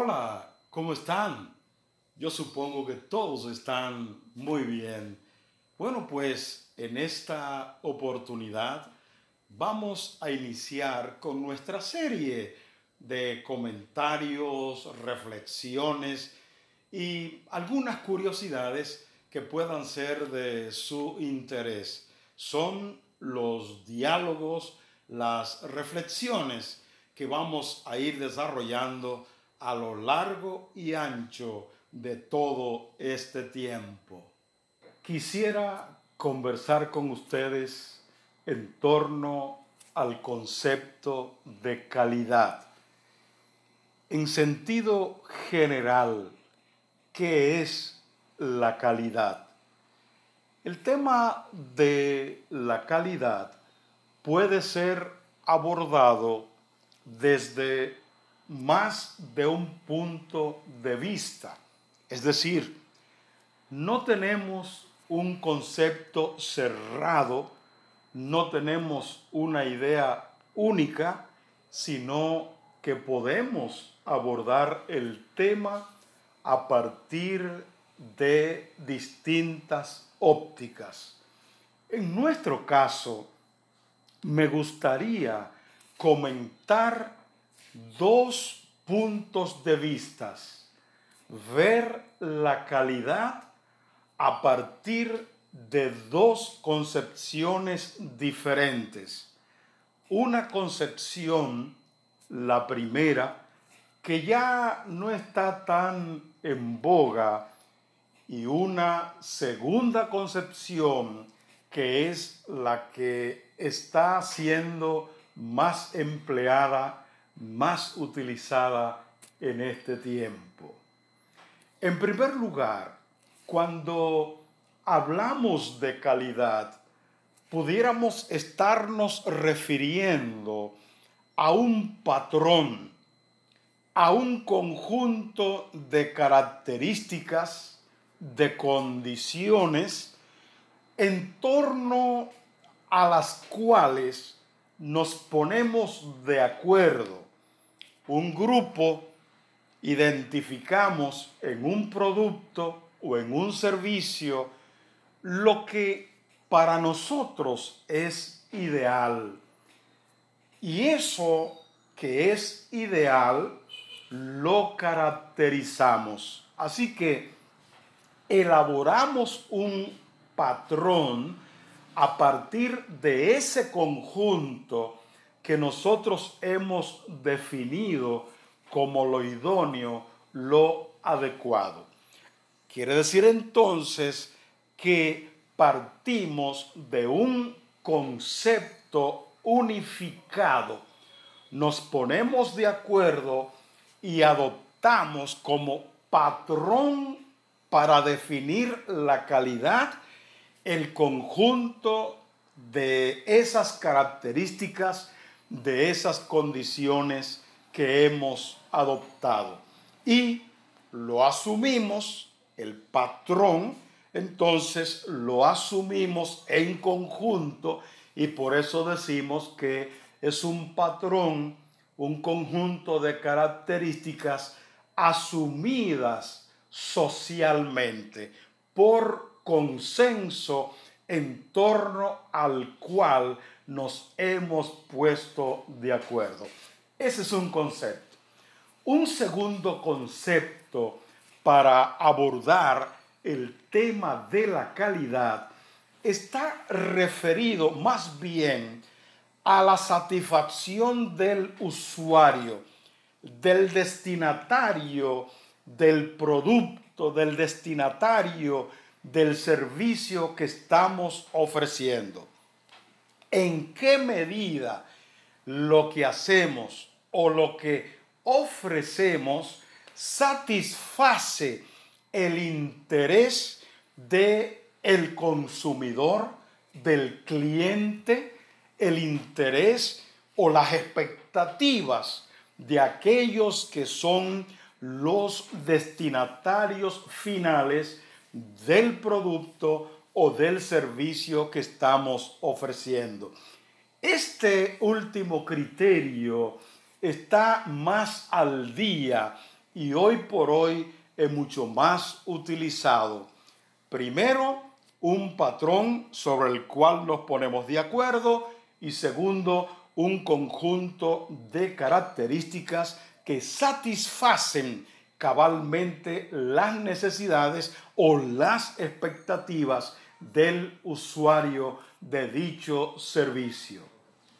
Hola, ¿cómo están? Yo supongo que todos están muy bien. Bueno, pues en esta oportunidad vamos a iniciar con nuestra serie de comentarios, reflexiones y algunas curiosidades que puedan ser de su interés. Son los diálogos, las reflexiones que vamos a ir desarrollando a lo largo y ancho de todo este tiempo. Quisiera conversar con ustedes en torno al concepto de calidad. En sentido general, ¿qué es la calidad? El tema de la calidad puede ser abordado desde más de un punto de vista. Es decir, no tenemos un concepto cerrado, no tenemos una idea única, sino que podemos abordar el tema a partir de distintas ópticas. En nuestro caso, me gustaría comentar dos puntos de vistas. Ver la calidad a partir de dos concepciones diferentes. Una concepción, la primera, que ya no está tan en boga, y una segunda concepción que es la que está siendo más empleada más utilizada en este tiempo. En primer lugar, cuando hablamos de calidad, pudiéramos estarnos refiriendo a un patrón, a un conjunto de características, de condiciones, en torno a las cuales nos ponemos de acuerdo un grupo identificamos en un producto o en un servicio lo que para nosotros es ideal. Y eso que es ideal lo caracterizamos. Así que elaboramos un patrón a partir de ese conjunto que nosotros hemos definido como lo idóneo, lo adecuado. Quiere decir entonces que partimos de un concepto unificado, nos ponemos de acuerdo y adoptamos como patrón para definir la calidad el conjunto de esas características de esas condiciones que hemos adoptado. Y lo asumimos, el patrón, entonces lo asumimos en conjunto y por eso decimos que es un patrón, un conjunto de características asumidas socialmente por consenso en torno al cual nos hemos puesto de acuerdo. Ese es un concepto. Un segundo concepto para abordar el tema de la calidad está referido más bien a la satisfacción del usuario, del destinatario del producto, del destinatario del servicio que estamos ofreciendo. En qué medida lo que hacemos o lo que ofrecemos satisface el interés de el consumidor, del cliente, el interés o las expectativas de aquellos que son los destinatarios finales del producto o del servicio que estamos ofreciendo. Este último criterio está más al día y hoy por hoy es mucho más utilizado. Primero, un patrón sobre el cual nos ponemos de acuerdo y segundo, un conjunto de características que satisfacen cabalmente las necesidades o las expectativas del usuario de dicho servicio.